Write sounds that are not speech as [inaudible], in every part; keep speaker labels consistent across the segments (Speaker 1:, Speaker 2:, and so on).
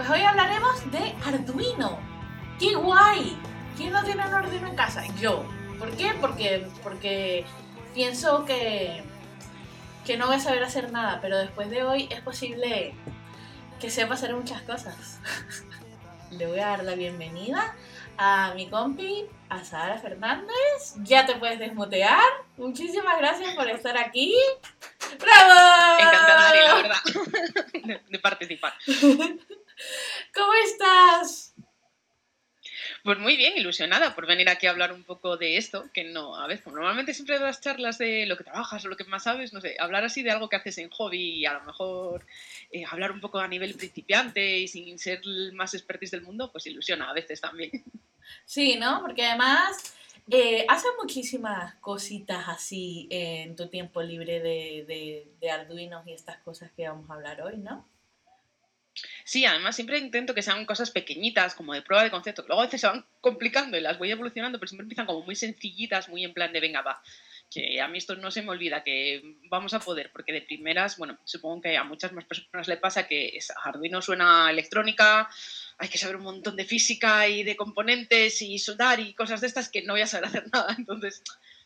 Speaker 1: Pues hoy hablaremos de Arduino. ¡Qué guay! ¿Quién no tiene un Arduino en casa? Yo. ¿Por qué? Porque, porque pienso que, que no voy a saber hacer nada, pero después de hoy es posible que sepa hacer muchas cosas. [laughs] Le voy a dar la bienvenida a mi compi, a Sara Fernández. Ya te puedes desmutear. Muchísimas gracias por estar aquí. ¡Bravo!
Speaker 2: Encantada, la verdad, [laughs] de, participar. [laughs]
Speaker 1: ¿Cómo estás?
Speaker 2: Pues muy bien, ilusionada por venir aquí a hablar un poco de esto, que no, a veces, normalmente siempre das charlas de lo que trabajas o lo que más sabes, no sé, hablar así de algo que haces en hobby y a lo mejor eh, hablar un poco a nivel principiante y sin ser el más expertise del mundo, pues ilusiona a veces también.
Speaker 1: Sí, ¿no? Porque además eh, haces muchísimas cositas así en tu tiempo libre de, de, de Arduinos y estas cosas que vamos a hablar hoy, ¿no?
Speaker 2: Sí, además siempre intento que sean cosas pequeñitas, como de prueba de concepto, que luego a veces se van complicando y las voy evolucionando, pero siempre empiezan como muy sencillitas, muy en plan de venga, va. Que a mí esto no se me olvida, que vamos a poder, porque de primeras, bueno, supongo que a muchas más personas le pasa que Arduino suena electrónica, hay que saber un montón de física y de componentes y soldar y cosas de estas que no voy a saber hacer [laughs] nada. Entonces,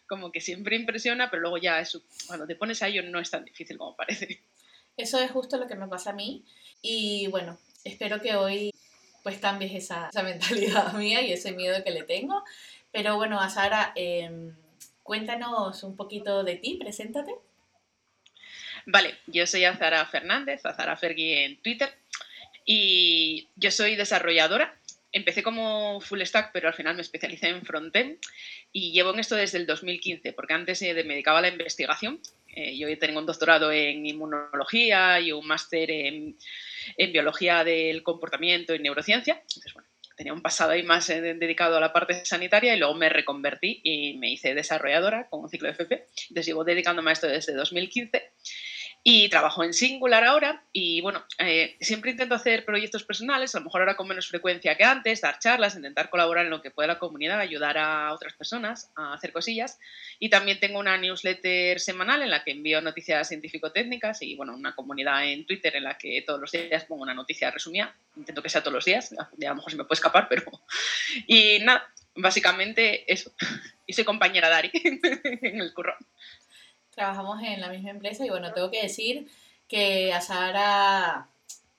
Speaker 2: como que siempre impresiona, pero luego ya eso, cuando te pones a ello no es tan difícil como parece.
Speaker 1: Eso es justo lo que me pasa a mí. Y bueno, espero que hoy pues cambies esa, mentalidad [laughs] mía y ese miedo que le tengo. Pero bueno, Sara, em, cuéntanos un poquito de ti, preséntate.
Speaker 2: Vale, yo soy Azara Fernández, Azara Fergui en Twitter, y yo soy desarrolladora. Empecé como full stack, pero al final me especialicé en frontend y llevo en esto desde el 2015, porque antes me dedicaba a la investigación. Eh, yo tengo un doctorado en inmunología y un máster en en biología del comportamiento y neurociencia. Entonces, bueno, tenía un pasado ahí más eh, dedicado a la parte sanitaria y luego me reconvertí y me hice desarrolladora con un ciclo de FP. Entonces llevo dedicándome a esto desde 2015 y trabajo en Singular ahora y bueno, eh, siempre intento hacer proyectos personales, a lo mejor ahora con menos frecuencia que antes, dar charlas, intentar colaborar en lo que pueda la comunidad, ayudar a otras personas a hacer cosillas. Y también tengo una newsletter semanal en la que envío noticias científico-técnicas y bueno, una comunidad en Twitter en la que todos los días pongo una noticia resumida. Intento que sea todos los días, a lo mejor se me puede escapar, pero... [laughs] Y nada, básicamente eso. [laughs] Y soy compañera Dari [laughs] en el curro
Speaker 1: trabajamos en la misma empresa y bueno, tengo que decir que Azara,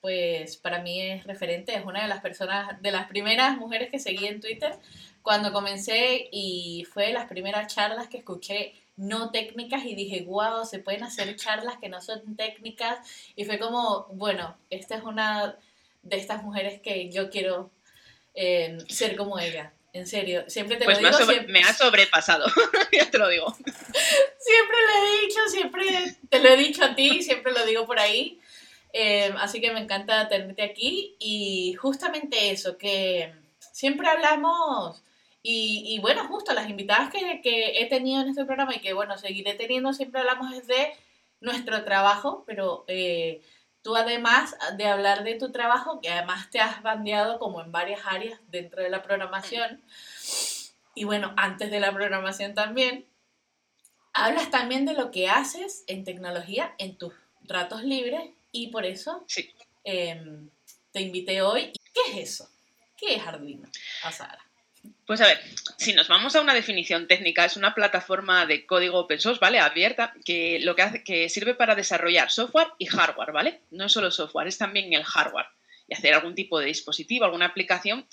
Speaker 1: pues para mí es referente, es una de las personas, de las primeras mujeres que seguí en Twitter cuando comencé y fue de las primeras charlas que escuché no técnicas y dije, wow, se pueden hacer charlas que no son técnicas y fue como, bueno, esta es una de estas mujeres que yo quiero eh, ser como ella. En serio, siempre te
Speaker 2: pues
Speaker 1: lo digo.
Speaker 2: Me, ha sobrepasado, [laughs] ya te lo digo.
Speaker 1: Siempre lo he dicho, siempre te lo he dicho a ti, siempre lo digo por ahí. Eh, así que me encanta tenerte aquí y justamente eso, que siempre hablamos y, bueno, justo las invitadas que, que, he tenido en este programa y que bueno, seguiré teniendo, siempre hablamos de nuestro trabajo, pero eh, Tú además de hablar de tu trabajo, que además te has bandeado como en varias áreas dentro de la programación, y bueno, antes de la programación también, hablas también de lo que haces en tecnología en tus ratos libres y por eso em, te invité hoy. ¿Qué es eso? ¿Qué es Arduino? A Sara.
Speaker 2: Pues a ver, si nos vamos a una definición técnica, es una plataforma de código open source, ¿vale? Abierta, que lo que hace, que sirve para desarrollar software y hardware, ¿vale? No solo software, es también el hardware. Y hacer algún tipo de dispositivo, alguna aplicación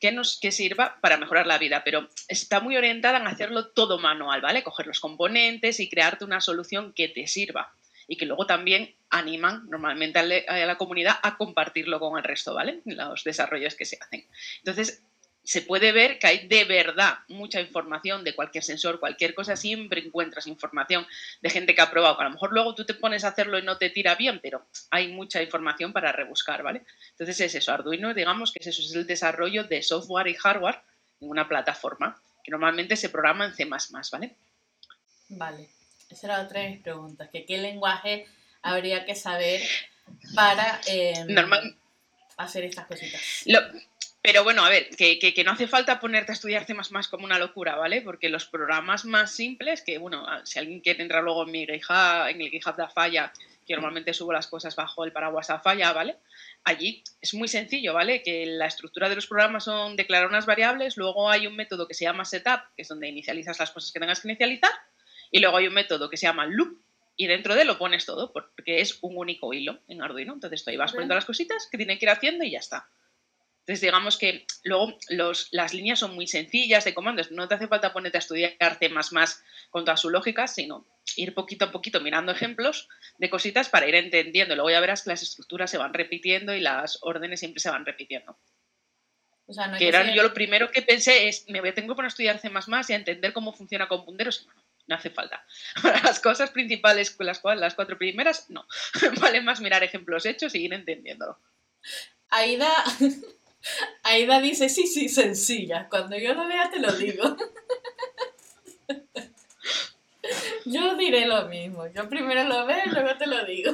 Speaker 2: que nos que sirva para mejorar la vida, pero está muy orientada en hacerlo todo manual, ¿vale? Coger los componentes y crearte una solución que te sirva y que luego también animan normalmente a la comunidad a compartirlo con el resto, ¿vale? Los desarrollos que se hacen. Entonces, se puede ver que hay de verdad mucha información de cualquier sensor, cualquier cosa, siempre encuentras información de gente que ha probado, a lo mejor luego tú te pones a hacerlo y no te tira bien, pero hay mucha información para rebuscar, ¿vale? Entonces es eso, Arduino, digamos que es eso, es el desarrollo de software y hardware en una plataforma que normalmente se programa en C++, ¿vale?
Speaker 1: Vale, esa era otra de mis preguntas, que qué lenguaje habría que saber para em, hacer estas cositas.
Speaker 2: Pero bueno, a ver, que, que, no hace falta ponerte a estudiar temas más como una locura, ¿vale? Porque los programas más simples, que bueno, si alguien quiere entrar luego en mi GitHub, en el GitHub de Afalla, que normalmente subo las cosas bajo el paraguas Afalla, ¿vale? allí es muy sencillo, ¿vale? Que la estructura de los programas son declarar unas variables, luego hay un método que se llama setup, que es donde inicializas las cosas que tengas que inicializar, y luego hay un método que se llama loop, y dentro de lo pones todo, porque es un único hilo en Arduino. Entonces tú ahí vas poniendo las cositas que tienen que ir haciendo y ya está. Entonces, digamos que luego las líneas son muy sencillas de comandos. No te hace falta ponerte a estudiar C con toda su lógica, sino ir poquito a poquito mirando ejemplos de cositas para ir entendiendo. Luego ya verás que las estructuras se van repitiendo y las órdenes siempre se van repitiendo. que, eran, yo lo primero que pensé es, me tengo que poner a estudiar C y a entender cómo funciona con punteros. No, no hace falta. Para [laughs] las cosas principales, las, las cuatro primeras, no. [laughs] vale más mirar ejemplos hechos y ir entendiéndolo.
Speaker 1: Aida, [laughs] Aida dice, sí, sí, sencilla. Cuando yo lo vea te lo digo. [laughs] Yo diré lo mismo. Yo primero lo veo y luego te lo digo.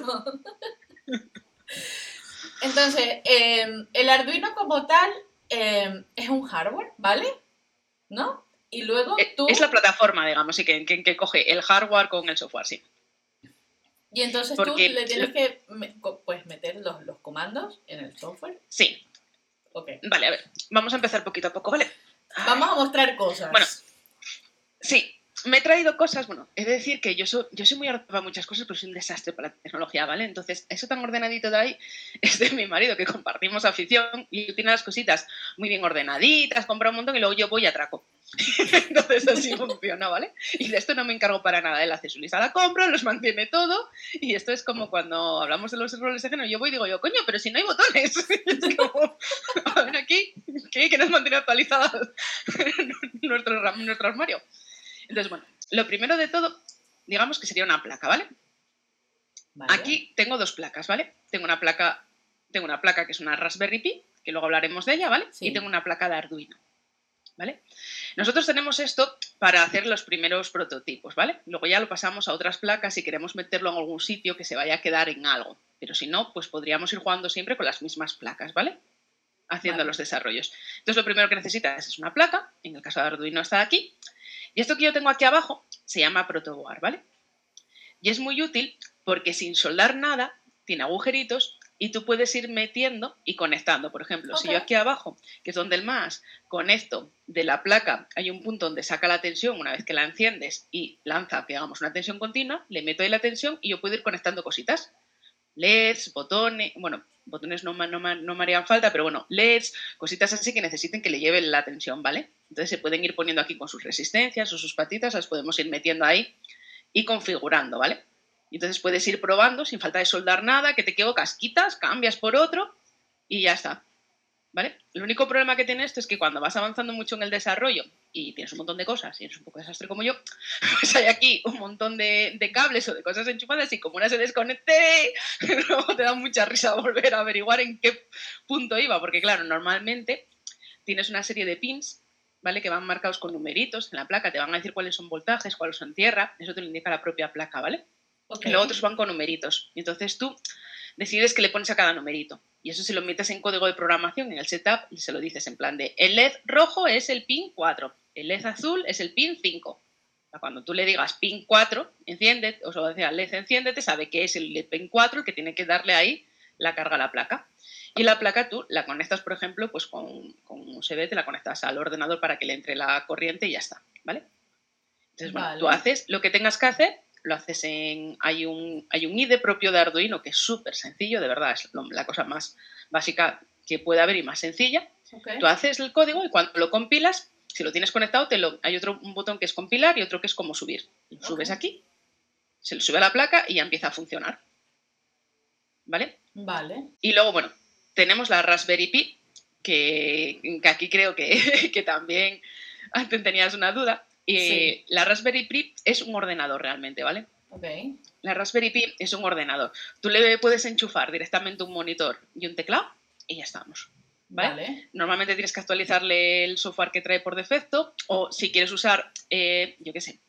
Speaker 1: [laughs] Entonces, em, el Arduino como tal em, es un hardware, ¿vale? ¿No? Y luego
Speaker 2: eh, tú... Es la plataforma, digamos, y que, que, coge el hardware con el software, sí.
Speaker 1: Y entonces tú le tienes que pues, meter los, los comandos en el software.
Speaker 2: Sí, Vale, a ver, vamos a empezar poquito a poco, ¿vale?
Speaker 1: Vamos a mostrar cosas.
Speaker 2: Bueno, sí, me he traído cosas, bueno, he de decir que yo soy, yo soy muy para muchas cosas, pero soy un desastre para la tecnología, ¿vale? Entonces, eso tan ordenadito de ahí [laughs] es de mi marido, que compartimos afición y tiene las cositas muy bien ordenaditas, compra un montón y luego yo voy y atraco. [laughs] Entonces así funciona, ¿vale? Y de esto no me encargo para nada. Él hace su lista la compra, los mantiene todo. Y esto es como cuando hablamos de los roles de género. Yo voy y digo yo, coño, pero si no hay botones. [laughs] Es como, a ver aquí, ¿qué? Nos mantiene actualizadas nuestro, nuestro armario. Entonces, bueno, lo primero de todo, digamos que sería una placa, ¿vale? Aquí tengo dos placas, ¿vale? Tengo una placa, tengo una placa que es una Raspberry Pi, que luego hablaremos de ella, ¿vale? Y tengo una placa de Arduino. ¿Vale? Nosotros tenemos esto para hacer los primeros prototipos, ¿vale? Luego ya lo pasamos a otras placas si queremos meterlo en algún sitio que se vaya a quedar en algo. Pero si no, pues podríamos ir jugando siempre con las mismas placas, ¿vale? Haciendo los desarrollos. Entonces lo primero que necesitas es una placa, en el caso de Arduino está aquí, y esto que yo tengo aquí abajo se llama protoboard, ¿vale? Y es muy útil porque sin soldar nada, tiene agujeritos y tú puedes ir metiendo y conectando. Por ejemplo, si yo aquí abajo, que es donde el más, conecto de la placa, hay un punto donde saca la tensión una vez que la enciendes y lanza, digamos, una tensión continua, le meto ahí la tensión y yo puedo ir conectando cositas. LEDs, botones, bueno, botones no, no, no me harían falta, pero bueno, LEDs, cositas así que necesiten que le lleven la tensión, ¿vale? Entonces se pueden ir poniendo aquí con sus resistencias o sus patitas, las podemos ir metiendo ahí y configurando, ¿vale? Entonces puedes ir probando sin falta de soldar nada, que te quedo casquitas, cambias por otro y ya está. ¿Vale? El único problema que tiene esto es que cuando vas avanzando mucho en el desarrollo y tienes un montón de cosas y eres un poco desastre como yo, [laughs] pues hay aquí un montón de, cables o de cosas enchufadas y como una se desconecte, [laughs] luego te da mucha risa volver a averiguar en qué punto iba, porque claro, normalmente tienes una serie de pins ¿vale? Que van marcados con numeritos en la placa, te van a decir cuáles son voltajes, cuáles son tierra, eso te lo indica la propia placa, ¿vale? Y los otros van con numeritos. Y entonces tú decides que le pones a cada numerito. Y eso se lo metes en código de programación, en el setup, y se lo dices en plan de, el LED rojo es el pin 4, el LED azul es el pin 5. Cuando tú le digas pin 4, enciende, o sea, LED enciéndete, sabe que es el LED pin 4 el que tiene que darle ahí la carga a la placa. Y la placa tú la conectas, por ejemplo, pues con, con USB, te la conectas al ordenador para que le entre la corriente y ya está, ¿vale? Entonces, bueno, tú haces lo que tengas que hacer, lo haces en... Hay un, hay un IDE propio de Arduino que es súper sencillo, de verdad, es la cosa más básica que puede haber y más sencilla. Tú haces el código y cuando lo compilas, si lo tienes conectado, te lo, hay otro un botón que es compilar y otro que es como subir. subes aquí, se lo sube a la placa y ya empieza a funcionar. ¿Vale?
Speaker 1: Vale.
Speaker 2: Y luego, bueno, tenemos la Raspberry Pi, que, aquí creo que, [laughs] que, también antes tenías una duda. Y La Raspberry Pi es un ordenador realmente, ¿vale?
Speaker 1: Okay.
Speaker 2: La Raspberry Pi es un ordenador. Tú le puedes enchufar directamente un monitor y un teclado y ya estamos. ¿vale? Normalmente tienes que actualizarle el software que trae por defecto o si quieres usar, eh, yo qué sé,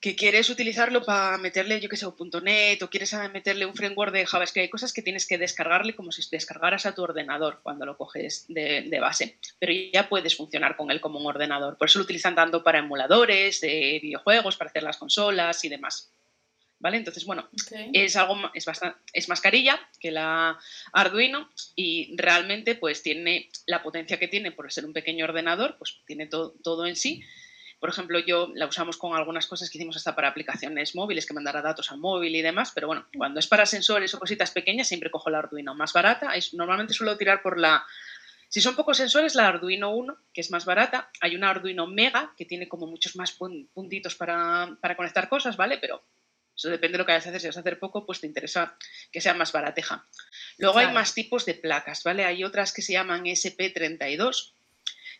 Speaker 2: que quieres utilizarlo para meterle, yo que sé, .NET o quieres meterle un framework de JavaScript, hay cosas que tienes que descargarle como si descargaras a tu ordenador cuando lo coges de, base, pero ya puedes funcionar con él como un ordenador. Por eso lo utilizan tanto para emuladores de videojuegos, para hacer las consolas y demás. ¿vale? Entonces, bueno, es algo es bastante, es mascarilla que la Arduino y realmente pues tiene la potencia que tiene por ser un pequeño ordenador, pues tiene todo en sí. Por ejemplo, yo la usamos con algunas cosas que hicimos hasta para aplicaciones móviles, que mandará datos al móvil y demás, pero bueno, cuando es para sensores o cositas pequeñas, siempre cojo la Arduino más barata. Normalmente suelo tirar por la... Si son pocos sensores, la Arduino 1, que es más barata. Hay una Arduino Mega, que tiene como muchos más puntitos para, para conectar cosas, ¿vale? Pero eso depende de lo que vayas a hacer. Si vas a hacer poco, pues te interesa que sea más barateja. Luego hay más tipos de placas, ¿vale? Hay otras que se llaman SP32,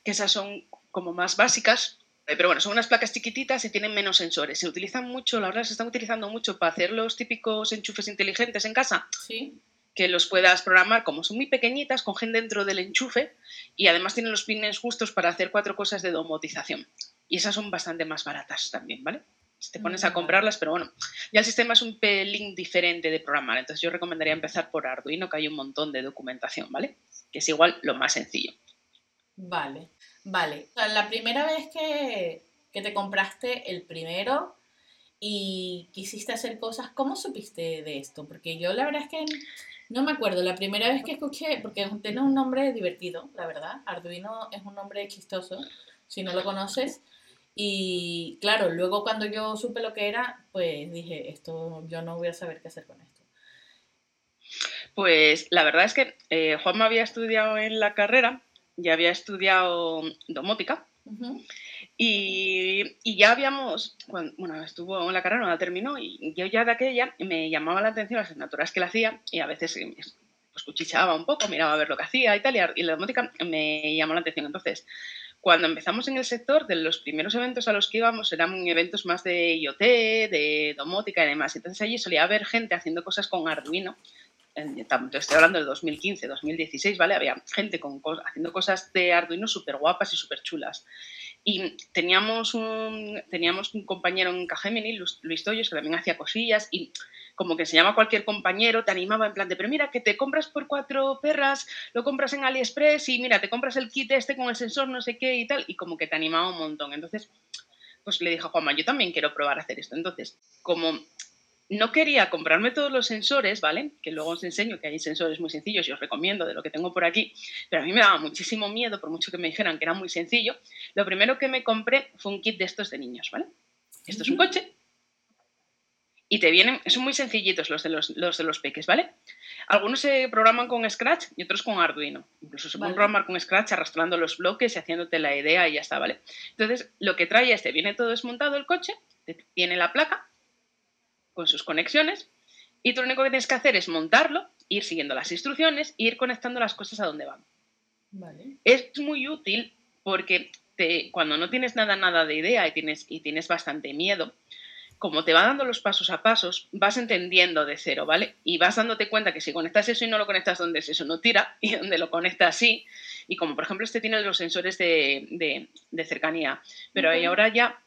Speaker 2: que esas son como más básicas. Eh, pero bueno, son unas placas chiquititas y tienen menos sensores. Se utilizan mucho, la verdad, se están utilizando mucho para hacer los típicos enchufes inteligentes en casa.
Speaker 1: Sí.
Speaker 2: Que los puedas programar como son muy pequeñitas, cogen dentro del enchufe y además tienen los pines justos para hacer cuatro cosas de domotización. Y esas son bastante más baratas también, ¿vale? te pones a comprarlas, pero bueno, ya el sistema es un pelín diferente de programar, entonces yo recomendaría empezar por Arduino, que hay un montón de documentación, ¿vale? Que es igual lo más sencillo.
Speaker 1: Vale, vale. la primera vez que, te compraste el primero y quisiste hacer cosas, ¿cómo supiste de esto? Porque yo la verdad es que no me acuerdo, la primera vez que escuché, porque tiene un nombre divertido, la verdad, Arduino es un nombre chistoso, si no lo conoces. Y claro, luego cuando yo supe lo que era, pues dije, esto yo no voy a saber qué hacer con esto.
Speaker 2: Pues la verdad es que eh, Juanma había estudiado en la carrera, ya había estudiado domótica. y, ya habíamos, bueno, estuvo en la carrera, no la terminó, y yo ya de aquella me llamaba la atención las asignaturas que él hacía, y a veces eh, pues cuchicheaba un poco, miraba a ver lo que hacía y tal, y la domótica me llamó la atención. Entonces, cuando empezamos en el sector, de los primeros eventos a los que íbamos eran eventos más de IoT, de domótica y demás. Entonces allí solía haber gente haciendo cosas con Arduino. Estoy hablando del 2015, 2016, ¿vale? Había gente con, haciendo cosas de Arduino súper guapas y súper chulas. Y teníamos un, teníamos un compañero en Cagemini, Luis Toyos, que también hacía cosillas y como que se llama cualquier compañero, te animaba en plan de, pero mira, que te compras por cuatro perras, lo compras en AliExpress y mira, te compras el kit este con el sensor no sé qué y tal, y como que te animaba un montón. Entonces, pues le dije a Juanma, yo también quiero probar a hacer esto. Entonces, como no quería comprarme todos los sensores, ¿vale? Que luego os enseño que hay sensores muy sencillos y os recomiendo de lo que tengo por aquí, pero a mí me daba muchísimo miedo, por mucho que me dijeran que era muy sencillo. Lo primero que me compré fue un kit de estos de niños, ¿vale? Esto es un coche y te vienen, son muy sencillitos los de los, de los peques, ¿vale? Algunos se programan con Scratch y otros con Arduino. Incluso se pueden programar con Scratch arrastrando los bloques y haciéndote la idea y ya está, ¿vale? Entonces, lo que trae este, viene todo desmontado el coche, tiene la placa con sus conexiones y tú lo único que tienes que hacer es montarlo, ir siguiendo las instrucciones e ir conectando las cosas a donde van. Es muy útil porque te, cuando no tienes nada, nada de idea y tienes, y tienes bastante miedo, como te va dando los pasos a pasos, vas entendiendo de cero, ¿vale? Y vas dándote cuenta que si conectas eso y no lo conectas donde es eso, no tira, [laughs] y donde lo conectas sí. Y como por ejemplo este tiene los sensores de, cercanía, pero ahora ya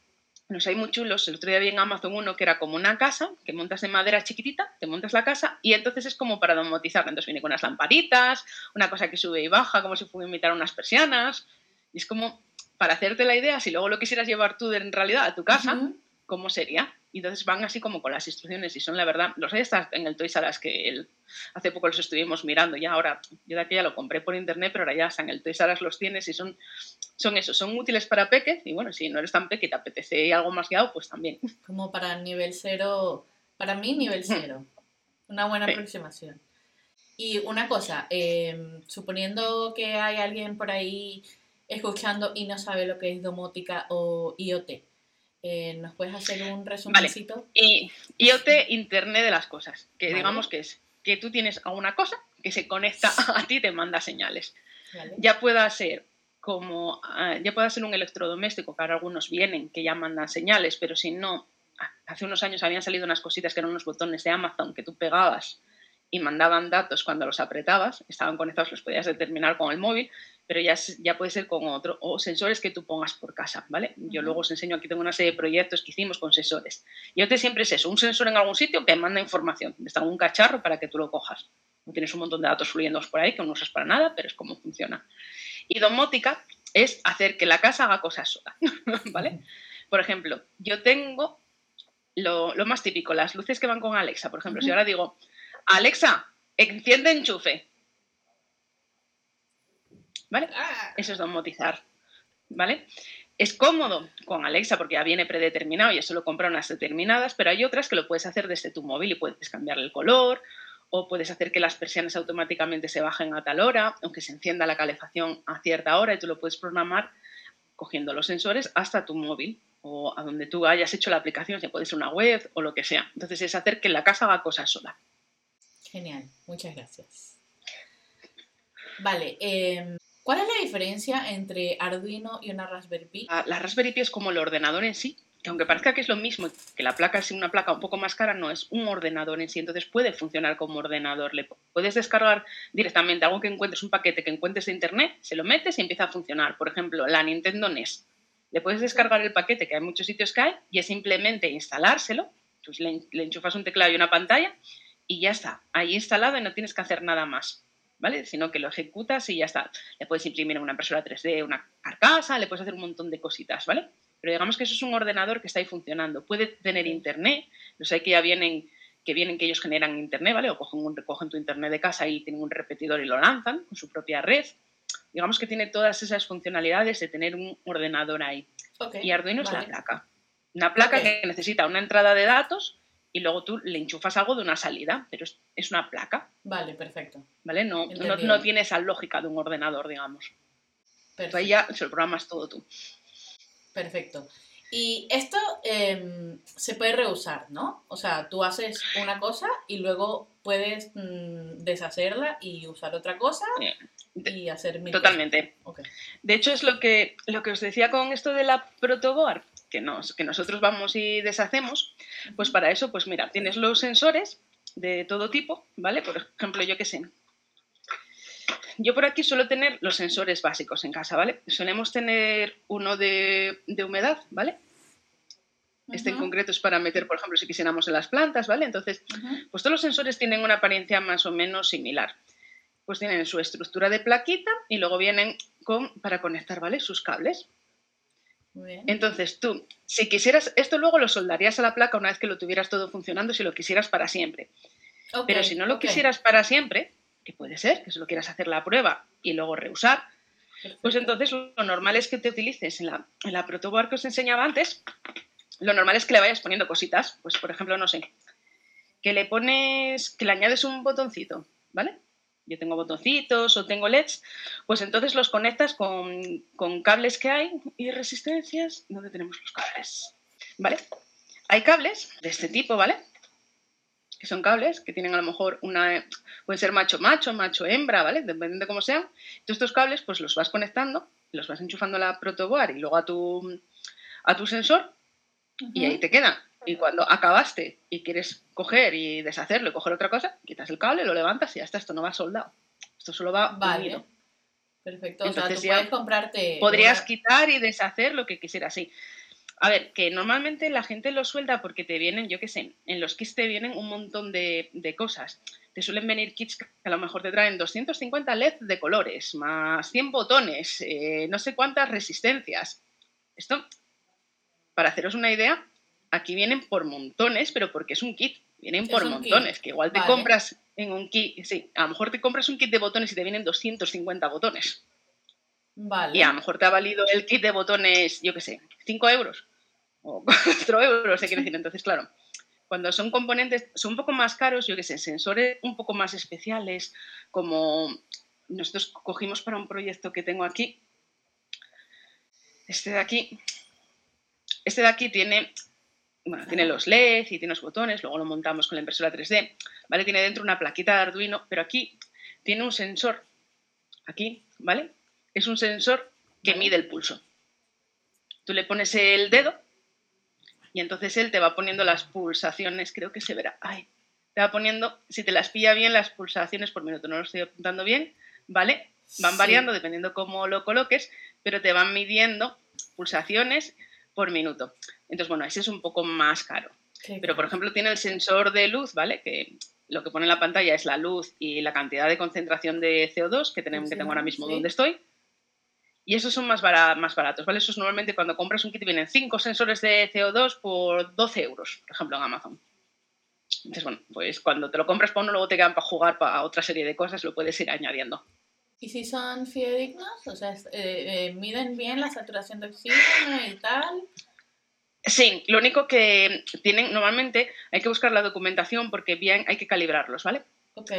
Speaker 2: los hay muy chulos. El otro día vi en Amazon uno que era como una casa, que montas de madera chiquitita, te montas la casa y entonces es como para domotizar. Entonces viene con unas lamparitas, una cosa que sube y baja, como si fuera imitar unas persianas. Y es como para hacerte la idea, si luego lo quisieras llevar tú en realidad a tu casa, ¿cómo sería? Y entonces van así como con las instrucciones y son la verdad, los hay hasta en el Toys R Us que él, hace poco los estuvimos mirando, ya ahora, yo de aquí ya lo compré por internet, pero ahora ya hasta en el Toys R Us los tienes y son, son eso, son útiles para peques y bueno, si no eres tan peque y te apetece algo más guiado, pues también. [laughs]
Speaker 1: Como para nivel cero, para mí nivel cero, una buena aproximación. Y una cosa, em, suponiendo que hay alguien por ahí escuchando y no sabe lo que es domótica o IoT, eh, ¿Nos puedes hacer un resumencito?
Speaker 2: Y IoT, Internet de las cosas, que digamos que es que tú tienes a una cosa que se conecta [laughs] a ti y te manda señales. Ya pueda ser como, ah, ya pueda ser un electrodoméstico, que ahora algunos vienen que ya mandan señales, pero si no, hace unos años habían salido unas cositas que eran unos botones de Amazon que tú pegabas y mandaban datos cuando los apretabas, estaban conectados, los podías determinar con el móvil, pero ya, ya puede ser con otro, o sensores que tú pongas por casa, ¿vale? Yo luego os enseño, aquí tengo una serie de proyectos que hicimos con sensores. Y otro siempre es eso, un sensor en algún sitio que manda información, está en un cacharro para que tú lo cojas. Tienes un montón de datos fluyendo por ahí que no usas para nada, pero es como funciona. Y domótica es hacer que la casa haga cosas sola, [laughs] ¿vale? Por ejemplo, yo tengo lo, más típico, las luces que van con Alexa, por ejemplo, si ahora digo, Alexa, enciende enchufe. ¿Vale? Ah. Eso es domotizar. ¿Vale? Es cómodo con Alexa porque ya viene predeterminado y eso lo compra unas determinadas, pero hay otras que lo puedes hacer desde tu móvil y puedes cambiar el color o puedes hacer que las persianas automáticamente se bajen a tal hora, aunque se encienda la calefacción a cierta hora y tú lo puedes programar cogiendo los sensores hasta tu móvil o a donde tú hayas hecho la aplicación, si puede ser una web o lo que sea. Entonces es hacer que la casa haga cosas sola.
Speaker 1: Genial, muchas gracias. Vale, em, ¿cuál es la diferencia entre Arduino y una Raspberry Pi?
Speaker 2: Ah, la Raspberry Pi es como el ordenador en sí, que aunque parezca que es lo mismo, que la placa es una placa un poco más cara, no es un ordenador en sí, entonces puede funcionar como ordenador. Le puedes descargar directamente algo que encuentres, un paquete que encuentres de internet, se lo metes y empieza a funcionar. Por ejemplo, la Nintendo NES. Le puedes descargar el paquete, que hay muchos sitios que hay, y es simplemente instalárselo. Pues le, enchufas un teclado y una pantalla y ya está, ahí instalado y no tienes que hacer nada más. ¿Vale? Sino que lo ejecutas y ya está. Le puedes imprimir en una impresora 3D una carcasa, le puedes hacer un montón de cositas, ¿vale? Pero digamos que eso es un ordenador que está ahí funcionando. Puede tener internet, los hay que ya vienen que vienen que ellos generan internet, ¿vale? O cogen, un, recogen tu internet de casa y tienen un repetidor y lo lanzan con su propia red. Digamos que tiene todas esas funcionalidades de tener un ordenador ahí. y Arduino es la placa. Una placa que necesita una entrada de datos y luego tú le enchufas algo de una salida, pero es, una placa.
Speaker 1: Vale, perfecto.
Speaker 2: ¿Vale? No, no, tiene esa lógica de un ordenador, digamos. Perfecto. Ahí ya se lo programas todo tú.
Speaker 1: Perfecto. Y esto em, se puede reusar, ¿no? O sea, tú haces una cosa y luego puedes mm, deshacerla y usar otra cosa y hacer
Speaker 2: mil Totalmente. De hecho, es lo que, lo que os decía con esto de la protoboard, que, nos, que nosotros vamos y deshacemos, pues para eso, pues mira, tienes los sensores de todo tipo, ¿vale? Por ejemplo, yo qué sé, yo por aquí suelo tener los sensores básicos en casa, ¿vale? Solemos tener uno de, humedad, ¿vale? Este en concreto es para meter, por ejemplo, si quisiéramos en las plantas, ¿vale? Entonces, pues todos los sensores tienen una apariencia más o menos similar. Pues tienen su estructura de plaquita y luego vienen con, para conectar, ¿vale? Sus cables. Entonces tú, si quisieras, esto luego lo soldarías a la placa una vez que lo tuvieras todo funcionando, si lo quisieras para siempre. Pero si no lo quisieras para siempre, que puede ser, que solo quieras hacer la prueba y luego reusar, pues entonces lo normal es que te utilices en la, en la protoboard que os enseñaba antes, lo normal es que le vayas poniendo cositas, pues por ejemplo, no sé, que le pones, que le añades un botoncito, ¿vale? Yo tengo botoncitos o tengo LEDs, pues entonces los conectas con, con cables que hay y resistencias. ¿Dónde tenemos los cables? ¿Vale? Hay cables de este tipo, ¿vale? que son cables que tienen a lo mejor una, pueden ser macho macho, macho hembra, ¿vale? Dependiendo de cómo sean. Todos estos cables pues los vas conectando, los vas enchufando a la protoboard y luego a tu, a tu sensor y ahí te quedan. Y cuando acabaste y quieres coger y deshacerlo y coger otra cosa, quitas el cable, lo levantas y ya está, esto no va soldado. Esto solo va
Speaker 1: vale. Perfecto. Entonces, o sea, tú puedes comprarte.
Speaker 2: Podrías quitar y deshacer lo que quisieras, sí. A ver, que normalmente la gente lo suelta porque te vienen, yo qué sé, en los kits te vienen un montón de, cosas. Te suelen venir kits que a lo mejor te traen 250 LED de colores, más 100 botones, eh, no sé cuántas resistencias. Esto, para haceros una idea, aquí vienen por montones, pero porque es un kit, vienen por montones, que igual te compras en un kit, sí, a lo mejor te compras un kit de botones y te vienen 250 botones. Vale. Y a lo mejor te ha valido el kit de botones, yo qué sé, 5 euros o [laughs] 4 euros, se quiere decir. Entonces, claro, cuando son componentes, son un poco más caros, yo qué sé, sensores un poco más especiales, como nosotros cogimos para un proyecto que tengo aquí. Este de aquí, este de aquí tiene, bueno, tiene los LEDs y tiene los botones, luego lo montamos con la impresora 3D, ¿vale? Tiene dentro una plaquita de Arduino, pero aquí tiene un sensor, aquí, ¿vale? Es un sensor que mide el pulso. Tú le pones el dedo y entonces él te va poniendo las pulsaciones, creo que se verá. Ay, te va poniendo, si te las pilla bien, las pulsaciones por minuto. No lo estoy apuntando bien, ¿vale? Van variando dependiendo cómo lo coloques, pero te van midiendo pulsaciones por minuto. Entonces, bueno, ese es un poco más caro. pero, por ejemplo, tiene el sensor de luz, ¿vale? Que lo que pone en la pantalla es la luz y la cantidad de concentración de CO2 que, tenemos, que tengo ahora mismo donde estoy Y esos son más, más baratos, ¿vale? Esos normalmente cuando compras un kit vienen 5 sensores de CO2 por 12 euros, por ejemplo, en Amazon. Entonces, bueno, pues cuando te lo compras para uno, luego te quedan para jugar para otra serie de cosas, lo puedes ir añadiendo.
Speaker 1: ¿Y si son fidedignos? O sea, eh, eh, ¿miden bien la saturación de oxígeno y tal?
Speaker 2: Sí, lo único que tienen, normalmente hay que buscar la documentación porque bien hay que calibrarlos, ¿vale?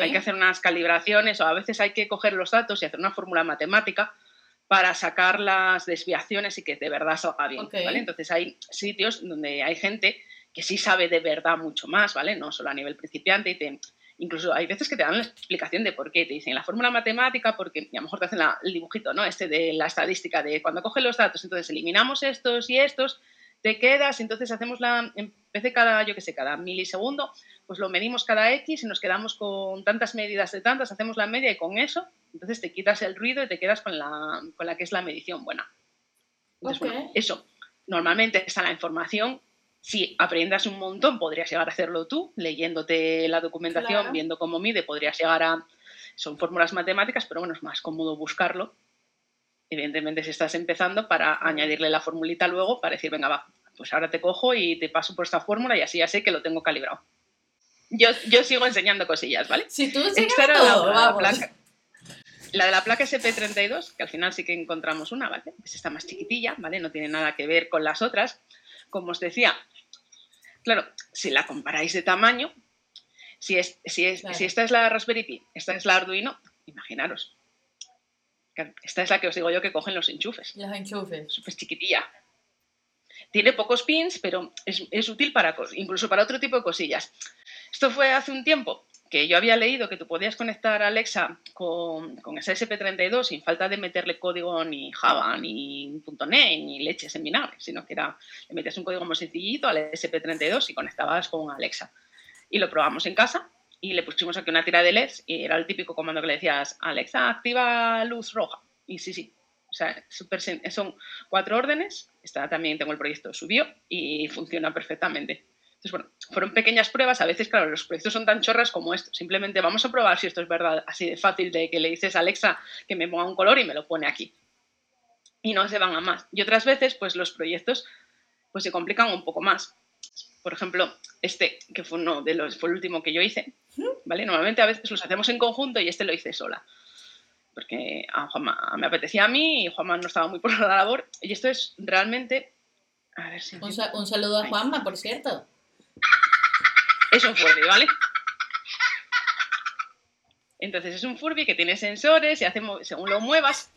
Speaker 2: Hay que hacer unas calibraciones o a veces hay que coger los datos y hacer una fórmula matemática para sacar las desviaciones y que de verdad salga bien, ¿vale? Entonces hay sitios donde hay gente que sí sabe de verdad mucho más, ¿vale? No solo a nivel principiante y te, incluso hay veces que te dan la explicación de por qué, te dicen la fórmula matemática porque a lo mejor te hacen el dibujito, ¿no? Este de la estadística de cuando cogen los datos, entonces eliminamos estos y estos, te quedas, entonces hacemos la, en vez de cada, yo qué sé, cada milisegundo, pues lo medimos cada X y nos quedamos con tantas medidas de tantas, hacemos la media y con eso, entonces te quitas el ruido y te quedas con la, con la que es la medición buena. eso, normalmente está la información. Si aprendas un montón, podrías llegar a hacerlo tú, leyéndote la documentación, viendo cómo mide, podrías llegar a... Son fórmulas matemáticas, pero bueno, es más cómodo buscarlo evidentemente si estás empezando, para añadirle la formulita luego, para decir, venga, va, pues ahora te cojo y te paso por esta fórmula y así ya sé que lo tengo calibrado. Yo, yo sigo enseñando cosillas, ¿vale?
Speaker 1: Si tú Esta la,
Speaker 2: placa, la de la placa SP32, que al final sí que encontramos una, ¿vale? Es esta más chiquitilla, ¿vale? No tiene nada que ver con las otras. Como os decía, claro, si la comparáis de tamaño, si, es, si, es, si esta es la Raspberry Pi, esta es la Arduino, imaginaros, esta es la que os digo yo que cogen los enchufes.
Speaker 1: Los enchufes.
Speaker 2: Súper chiquitilla. Tiene pocos pins, pero es, útil para incluso para otro tipo de cosillas. Esto fue hace un tiempo que yo había leído que tú podías conectar a Alexa con, con esa SP32 sin falta de meterle código ni Java, ni .NET, ni leches en sino que era, le metías un código muy sencillito al SP32 y conectabas con Alexa. Y lo probamos en casa y le pusimos aquí una tira de LEDs y era el típico comando que le decías, Alexa, activa luz roja. Y sí, sí. O sea, son cuatro órdenes. Está, también tengo el proyecto subió y funciona perfectamente. Entonces, bueno, fueron pequeñas pruebas. A veces, claro, los proyectos son tan chorras como esto. Simplemente vamos a probar si esto es verdad, así de fácil, de que le dices a Alexa que me ponga un color y me lo pone aquí. Y no se van a más. Y otras veces, pues los proyectos pues se complican un poco más por ejemplo, este, que fue uno de los, fue el último que yo hice, ¿vale? Normalmente a veces los hacemos en conjunto y este lo hice sola. Porque a Juanma me apetecía a mí y Juanma no estaba muy por la labor. Y esto es realmente. A ver si
Speaker 1: un, un, saludo a Juanma, por cierto.
Speaker 2: Es un Furby, ¿vale? Entonces es un Furby que tiene sensores y hace, según lo muevas,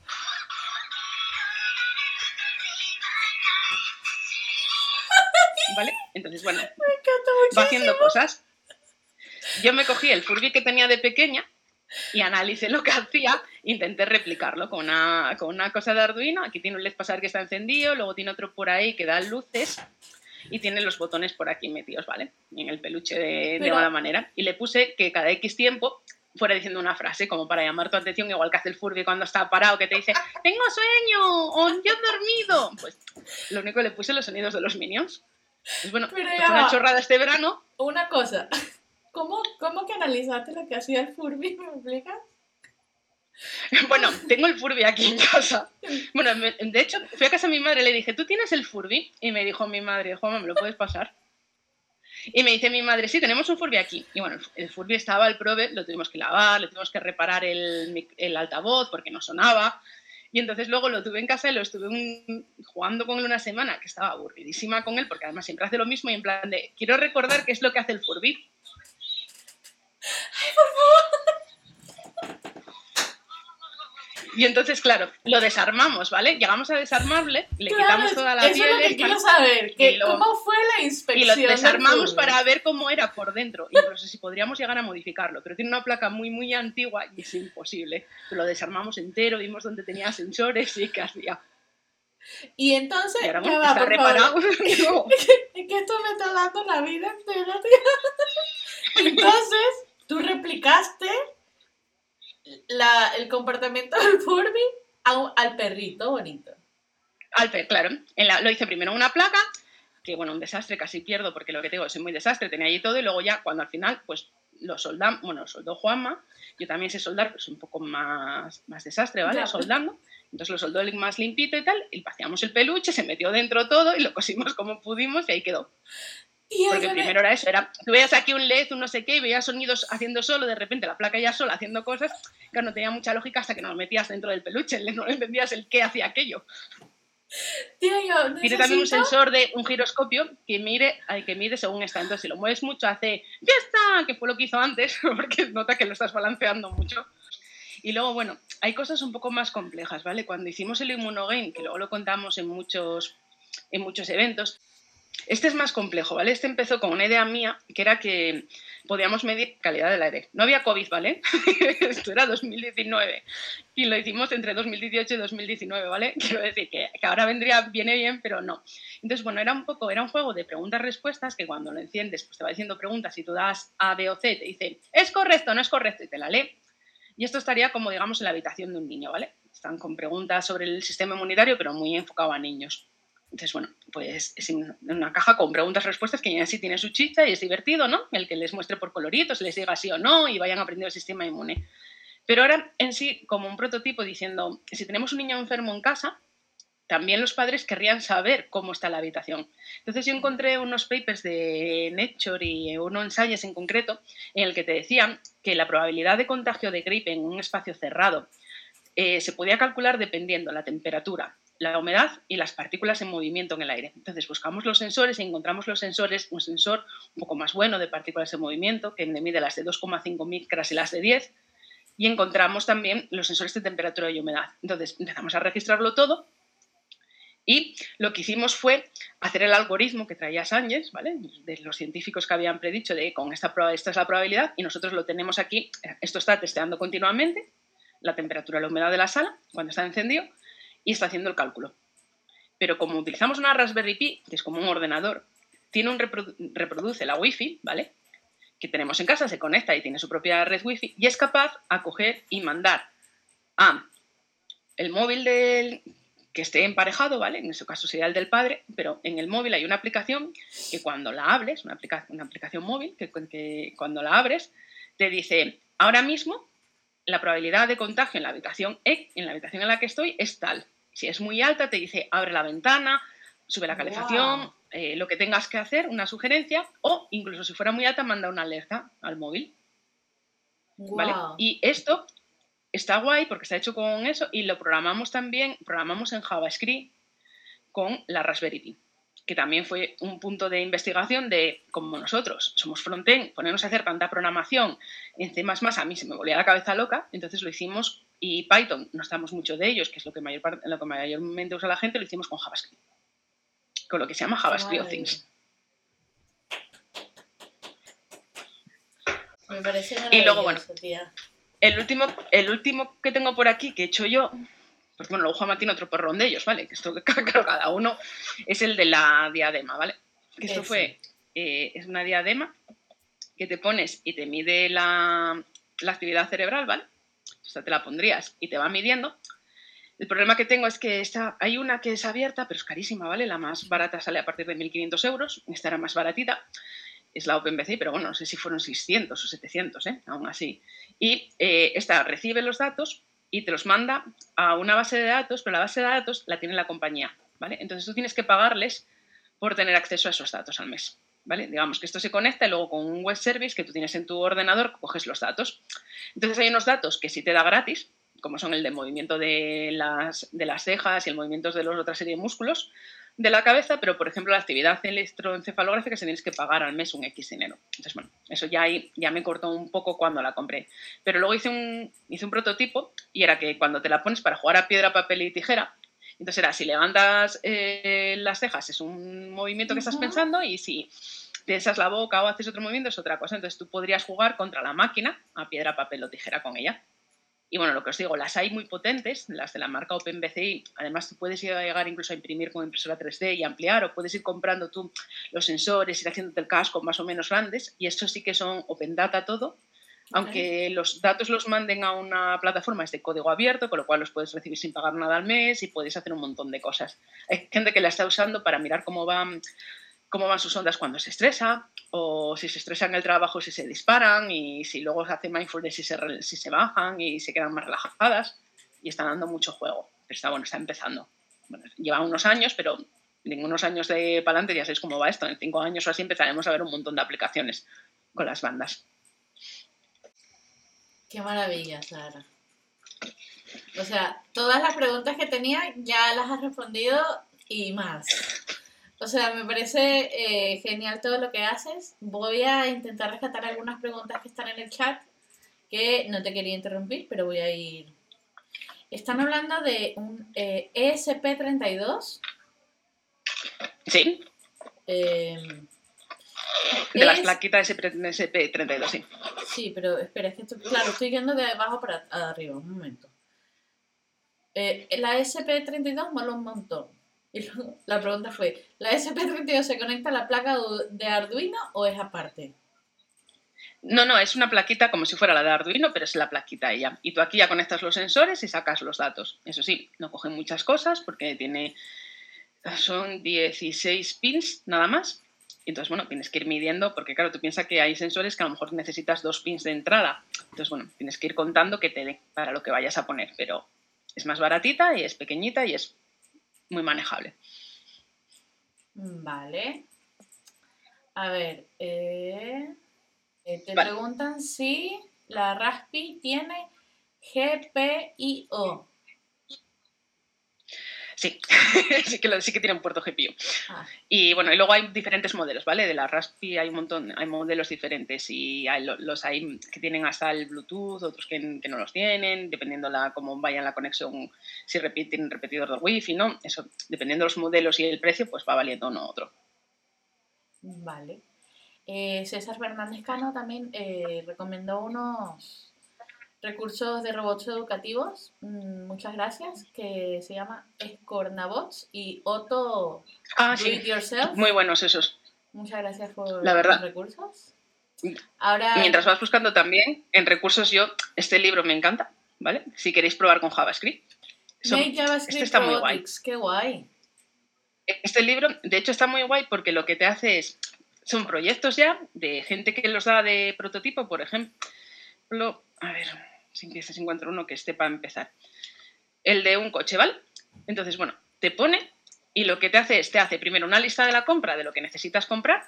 Speaker 2: ¿vale? Entonces, bueno, va haciendo cosas. Yo me cogí el Furby que tenía de pequeña y analicé lo que hacía, intenté replicarlo con una, con una cosa de Arduino. Aquí tiene un LED pasar que está encendido, luego tiene otro por ahí que da luces y tiene los botones por aquí metidos, ¿vale? En el peluche de, de mala manera. Y le puse que cada X tiempo fuera diciendo una frase como para llamar tu atención, igual que hace el Furby cuando está parado, que te dice, [laughs] tengo sueño o yo he dormido. Pues lo único que le puse los sonidos de los minions. Pues bueno, Pero una chorrada este verano.
Speaker 1: Una cosa, [laughs] ¿cómo, cómo que analizaste lo que hacía el Furby? ¿Me explicas? [laughs]
Speaker 2: Bueno, tengo el Furby aquí en casa. Bueno, de hecho, fui a casa de mi madre y le dije, ¿tú tienes el Furby? Y me dijo mi madre, Juanma, ¿me lo puedes pasar? Y me dice mi madre, sí, tenemos un Furby aquí. Y bueno, el Furby estaba, el Probe, lo tuvimos que lavar, le tuvimos que reparar el, el altavoz porque no sonaba. Y entonces luego lo tuve en casa y lo estuve jugando con él una semana, que estaba aburridísima con él, porque además siempre hace lo mismo y en plan de, quiero recordar qué es lo que hace el Furby.
Speaker 1: ¡Ay, por favor!
Speaker 2: Y entonces, claro, lo desarmamos, ¿vale? Llegamos a desarmarle, le quitamos toda la piel.
Speaker 1: Es lo que quiero saber, ¿cómo fue la inspección?
Speaker 2: Y lo desarmamos para ver cómo era por dentro, incluso si podríamos llegar a modificarlo. Pero tiene una placa muy, muy antigua y es imposible. Lo desarmamos entero, vimos dónde tenía sensores y qué hacía.
Speaker 1: Y entonces,
Speaker 2: y ahora, bueno, está reparado. [laughs] [laughs]
Speaker 1: es que esto me está dando la vida entera, [laughs] Entonces, tú replicaste la, el comportamiento del Furby al perrito bonito.
Speaker 2: Al perro, claro. lo hice primero en una placa, que bueno, un desastre, casi pierdo porque lo que tengo es muy desastre, tenía allí todo y luego ya cuando al final pues lo soldamos, bueno, soldó Juanma, yo también sé soldar, pues un poco más, más desastre, ¿vale? Soldando. Entonces lo soldó más limpito y tal, y vaciamos el peluche, se metió dentro todo y lo cosimos como pudimos y ahí quedó. Porque primero era eso, era, tú veías aquí un LED, un no sé qué, y veías sonidos haciendo solo, de repente la placa ya sola haciendo cosas, que no tenía mucha lógica hasta que no lo metías dentro del peluche, [laughs] no entendías el qué hacía aquello. Tiene también un sensor de un giroscopio que mire, que mide según está. Entonces, si lo mueves mucho, hace ¡Ya está! Que fue lo que hizo antes, [laughs] porque nota que lo estás balanceando mucho. Y luego, bueno, hay cosas un poco más complejas, ¿vale? Cuando hicimos el Immunogame, que luego lo contamos en muchos, en muchos eventos, este es más complejo, ¿vale? Este empezó con una idea mía, que era que podíamos medir calidad del aire. No había COVID, ¿vale? [laughs] Esto era 2019 y lo hicimos entre 2018 y 2019, ¿vale? [laughs] Quiero decir que, ahora vendría, viene bien, pero no. Entonces, bueno, era un poco, era un juego de preguntas-respuestas que cuando lo enciendes, pues te va diciendo preguntas y tú das A, B o C, te dice, es correcto, no es correcto, y te la lee. Y esto estaría como, digamos, en la habitación de un niño, ¿vale? Están con preguntas sobre el sistema inmunitario, pero muy enfocado a niños. Entonces, bueno, pues es una caja con preguntas-respuestas que ya sí tiene su chicha y es divertido, ¿no? El que les muestre por coloritos, les diga sí o no y vayan aprendiendo el sistema inmune. Pero ahora en sí, como un prototipo diciendo, si tenemos un niño enfermo en casa, también los padres querrían saber cómo está la habitación. Entonces yo encontré unos papers de Nature y uno en en concreto, en el que te decían que la probabilidad de contagio de gripe en un espacio cerrado eh, se podía calcular dependiendo la temperatura, la humedad y las partículas en movimiento en el aire. Entonces buscamos los sensores y encontramos los sensores, un sensor un poco más bueno de partículas en movimiento, que mide las de 2,5 micras y las de 10, y encontramos también los sensores de temperatura y humedad. Entonces empezamos a registrarlo todo y lo que hicimos fue hacer el algoritmo que traía Sánchez, ¿vale? De los científicos que habían predicho de con esta prueba, esta es la probabilidad, y nosotros lo tenemos aquí. Esto está testeando continuamente, la temperatura y la humedad de la sala, cuando está encendido, y está haciendo el cálculo. Pero como utilizamos una Raspberry Pi, que es como un ordenador, tiene un reproduce la Wi-Fi, ¿vale? Que tenemos en casa, se conecta y tiene su propia red Wi-Fi y es capaz a coger y mandar a el móvil del que esté emparejado, ¿vale? En ese caso sería el del padre, pero en el móvil hay una aplicación que cuando la abres, una, una aplicación móvil, que, que cuando la abres, te dice, ahora mismo la probabilidad de contagio en la habitación E, en la habitación en la que estoy, es tal. Si es muy alta, te dice abre la ventana, sube la calefacción, eh, lo que tengas que hacer, una sugerencia, o incluso si fuera muy alta, manda una alerta al móvil. ¿Vale? Y esto está guay porque está hecho con eso y lo programamos también, programamos en JavaScript con la Raspberry Pi, que también fue un punto de investigación de, como nosotros somos frontend, ponernos a hacer tanta programación en C++, a mí se me volvía la cabeza loca, entonces lo hicimos y Python, no estamos mucho de ellos, que es lo que, mayor, lo que mayormente usa la gente, lo hicimos con JavaScript. Con lo que se llama JavaScript Things.
Speaker 1: Me parece
Speaker 2: y luego, bueno, El último, el último que tengo por aquí, que he hecho yo, pues bueno, luego Juanma tiene otro perrón de ellos, ¿vale? Que esto que [laughs] cada uno es el de la diadema, ¿vale? Que esto fue, eh, es una diadema que te pones y te mide la, la actividad cerebral, ¿vale? O sea, te la pondrías y te va midiendo. El problema que tengo es que hay una que es abierta, pero es carísima, ¿vale? La más barata sale a partir de 1.500 euros. Esta era más baratita. Es la OpenBC, pero bueno, no sé si fueron 600 o 700, ¿eh? Aún así. Y eh, esta recibe los datos y te los manda a una base de datos, pero la base de datos la tiene la compañía, ¿vale? Entonces tú tienes que pagarles por tener acceso a esos datos al mes. Digamos que esto se conecta y luego con un web service que tú tienes en tu ordenador coges los datos. Entonces hay unos datos que sí te da gratis, como son el de movimiento de las, de las cejas y el movimiento de los otra serie de músculos de la cabeza, pero por ejemplo la actividad electroencefalográfica se tienes que pagar al mes un X dinero. Entonces, bueno, eso ya, ya me cortó un poco cuando la compré. Pero luego hice un, hice un prototipo y era que cuando te la pones para jugar a piedra, papel y tijera, entonces era, si levantas eh, las cejas es un movimiento que estás pensando y si piensas la boca o haces otro movimiento es otra cosa. Entonces tú podrías jugar contra la máquina a piedra, papel o tijera con ella. Y bueno, lo que os digo, las hay muy potentes, las de la marca OpenBCI. Además, tú puedes llegar incluso a imprimir con impresora 3D y ampliar, o puedes ir comprando tú los sensores, ir haciéndote el casco más o menos grandes. Y esto sí que son Open Data todo. Aunque los datos los manden a una plataforma es de código abierto, con lo cual los puedes recibir sin pagar nada al mes y puedes hacer un montón de cosas. Hay gente que la está usando para mirar cómo van, cómo van sus ondas cuando se estresa, o si se estresa en el trabajo, si se disparan, y si luego se hace mindfulness, si se, bajan y se quedan más relajadas, y están dando mucho juego. está bueno, está empezando. Lleva unos años, pero en unos años de para adelante ya sabéis cómo va esto. En cinco años o así empezaremos a ver un montón de aplicaciones con las bandas.
Speaker 1: Qué maravilla, Sara. O sea, todas las preguntas que tenía ya las has respondido y más. O sea, me parece eh, genial todo lo que haces. Voy a intentar rescatar algunas preguntas que están en el chat, que no te quería interrumpir, pero voy a ir. Están hablando de un eh, ESP32.
Speaker 2: Sí.
Speaker 1: Eh,
Speaker 2: de las plaquitas SP32, sí.
Speaker 1: Sí, pero espera, es que estoy, claro, estoy yendo de abajo para arriba, un momento. Eh, la SP32 mola un montón. Y la pregunta fue, ¿la SP32 se conecta a la placa de Arduino o es aparte?
Speaker 2: No, no, es una plaquita como si fuera la de Arduino, pero es la plaquita ella. Y tú aquí ya conectas los sensores y sacas los datos. Eso sí, no coge muchas cosas porque tiene son 16 pins nada más. Entonces, bueno, tienes que ir midiendo, porque claro, tú piensas que hay sensores que a lo mejor necesitas dos pins de entrada. Entonces, bueno, tienes que ir contando que te dé para lo que vayas a poner, pero es más baratita y es pequeñita y es muy manejable.
Speaker 1: Vale. A ver, eh, te preguntan si la Raspi tiene GPIO.
Speaker 2: Sí, [laughs] sí, que, sí que tiene un puerto GPU. Ah. Y bueno, y luego hay diferentes modelos, ¿vale? De la Raspi hay un montón, hay modelos diferentes y hay los hay que tienen hasta el Bluetooth, otros que, no los tienen, dependiendo la cómo vaya la conexión, si tienen repetidor de Wi-Fi, ¿no? Eso, dependiendo de los modelos y el precio, pues va valiendo uno u otro.
Speaker 1: Vale. Eh, César Fernández Cano también eh, recomendó unos recursos de robots educativos, mm, muchas gracias, que se llama Escornabots y Otto
Speaker 2: ah, sí. Yourself. Muy buenos esos.
Speaker 1: Muchas gracias por
Speaker 2: La verdad.
Speaker 1: los recursos.
Speaker 2: Ahora... Mientras vas buscando también, en recursos yo, este libro me encanta, ¿vale? Si queréis probar con JavaScript.
Speaker 1: JavaScript este está muy guay. Qué guay.
Speaker 2: Este libro, de hecho, está muy guay porque lo que te hace es, son proyectos ya de gente que los da de prototipo, por ejemplo, a ver, sin que se encuentre uno que esté para empezar. El de un coche, ¿vale? Entonces, bueno, te pone y lo que te hace es, te hace primero una lista de la compra de lo que necesitas comprar.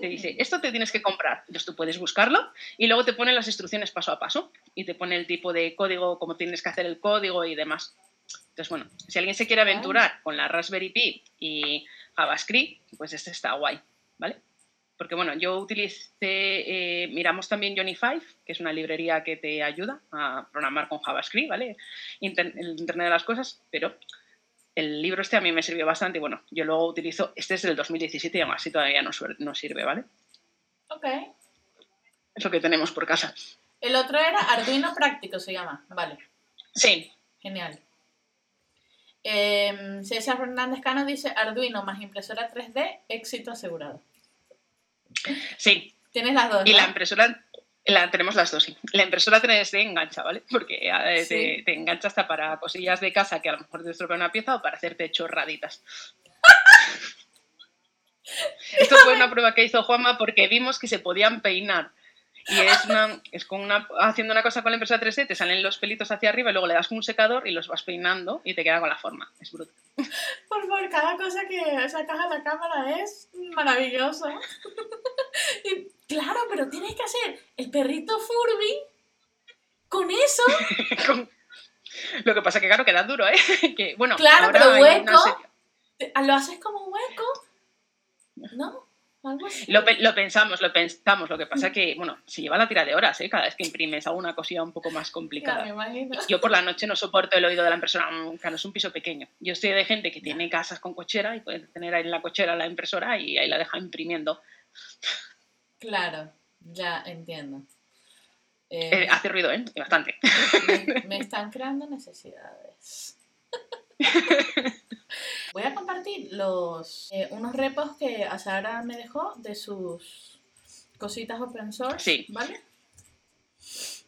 Speaker 2: Te dice, esto te tienes que comprar. Entonces tú puedes buscarlo y luego te pone las instrucciones paso a paso y te pone el tipo de código, cómo tienes que hacer el código y demás. Entonces, bueno, si alguien se quiere aventurar con la Raspberry Pi y JavaScript, pues este está guay, ¿vale? Porque bueno, yo utilicé, eh, miramos también Johnny 5, que es una librería que te ayuda a programar con JavaScript, ¿vale? el Internet de las Cosas, pero el libro este a mí me sirvió bastante y bueno, yo luego utilizo, este es del 2017 y aún así todavía no, no sirve, ¿vale?
Speaker 1: Ok.
Speaker 2: Es lo que tenemos por casa.
Speaker 1: El otro era Arduino Práctico, se llama, vale.
Speaker 2: Sí.
Speaker 1: Genial. Eh, César Fernández Cano dice Arduino más impresora 3D, éxito asegurado.
Speaker 2: Sí.
Speaker 1: Tienes las dos.
Speaker 2: Y la impresora, la, tenemos las dos, sí. La impresora 3D engancha, ¿vale? Porque eh, te, engancha hasta para cosillas de casa que a lo mejor te estropea una pieza o para hacerte chorraditas. [laughs] Esto fue una prueba que hizo Juanma porque vimos que se podían peinar. Y es, una, es con una, haciendo una cosa con la impresora 3D, te salen los pelitos hacia arriba y luego le das con un secador y los vas peinando y te queda con la forma. Es brutal. [laughs]
Speaker 1: Por favor, cada cosa que sacas a la cámara es maravilloso. [laughs] y, claro, pero tienes que hacer el perrito Furby con eso. [laughs]
Speaker 2: Lo que pasa es que, claro, queda duro, ¿eh? que, bueno,
Speaker 1: claro, pero hueco. Lo haces como hueco. ¿No?
Speaker 2: Lo, lo, pensamos, lo pensamos. Lo que pasa es que, bueno, se lleva la tira de horas, ¿eh? Cada vez que imprimes alguna cosilla un poco más complicada. Yo por la noche no soporto el oído de la impresora, claro, es un piso pequeño. Yo estoy de gente que tiene casas con cochera y puede tener ahí en la cochera la impresora y ahí la deja imprimiendo.
Speaker 1: Claro, ya entiendo.
Speaker 2: Eh, hace ruido, ¿eh? Bastante.
Speaker 1: Me, me están creando necesidades. [laughs] Voy a compartir los eh, unos repos que Asara me dejó de sus cositas open source.
Speaker 2: Sí.
Speaker 1: ¿Vale?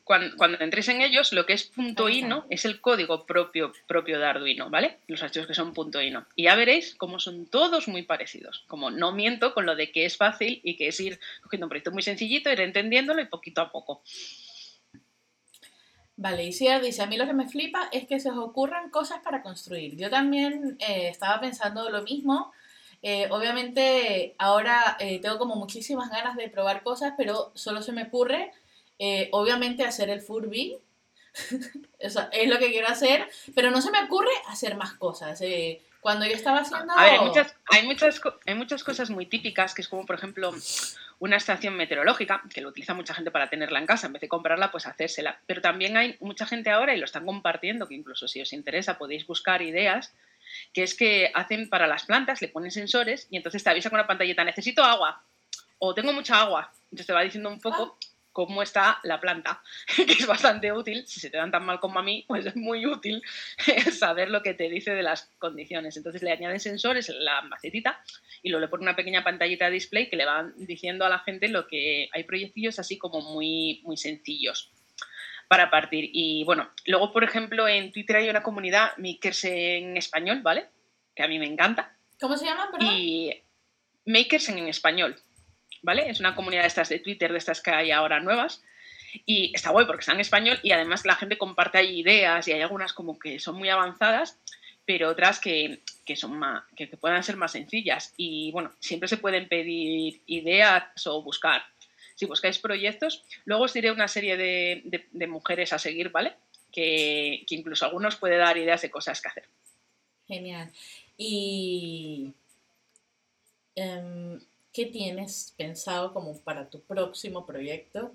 Speaker 2: Cuando, cuando entréis en ellos, lo que es punto .ino es el código propio, propio de Arduino, ¿vale? Los archivos que son punto .ino. Y ya veréis cómo son todos muy parecidos. Como no miento con lo de que es fácil y que es ir cogiendo un proyecto muy sencillito, ir entendiéndolo y poquito a poco.
Speaker 1: Vale, Ciar dice, a mí lo que me flipa es que se os ocurran cosas para construir. Yo también eh, estaba pensando lo mismo. Eh, obviamente ahora eh, tengo como muchísimas ganas de probar cosas, pero solo se me ocurre, obviamente, hacer el Furby. [laughs] Es lo que quiero hacer, pero no se me ocurre hacer más cosas. Cuando yo estaba haciendo...
Speaker 2: A ver, hay muchas, hay, muchas, hay muchas cosas muy típicas, que es como, por ejemplo, una estación meteorológica, que lo utiliza mucha gente para tenerla en casa, en vez de comprarla, pues hacérsela. Pero también hay mucha gente ahora, y lo están compartiendo, que incluso si os interesa podéis buscar ideas, que es que hacen para las plantas, le ponen sensores y entonces te avisa con una pantallita, necesito agua o tengo mucha agua. Entonces te va diciendo un poco ah cómo está la planta, [laughs] que es bastante útil. Si se te dan tan mal como a mí, pues es muy útil [laughs] saber lo que te dice de las condiciones. Entonces le añaden sensores en la macetita y luego le ponen una pequeña pantallita de display que le van diciendo a la gente lo que hay proyectillos así como muy, muy sencillos para partir. Y bueno, luego, por ejemplo, en Twitter hay una comunidad Makers en español, ¿vale? Que a mí me encanta.
Speaker 1: ¿Cómo se llama?
Speaker 2: Y Makers en español. ¿Vale? Es una comunidad de estas de Twitter, de estas que hay ahora nuevas. Y está guay porque está en español y además la gente comparte ideas y hay algunas como que son muy avanzadas, pero otras que, son más, que, puedan ser más sencillas. Y bueno, siempre se pueden pedir ideas o buscar. Si buscáis proyectos, luego os diré una serie de, mujeres a seguir, ¿vale? Que, que, incluso algunos puede dar ideas de cosas que hacer.
Speaker 1: Genial. Y em, ¿Qué tienes pensado como para tu próximo proyecto?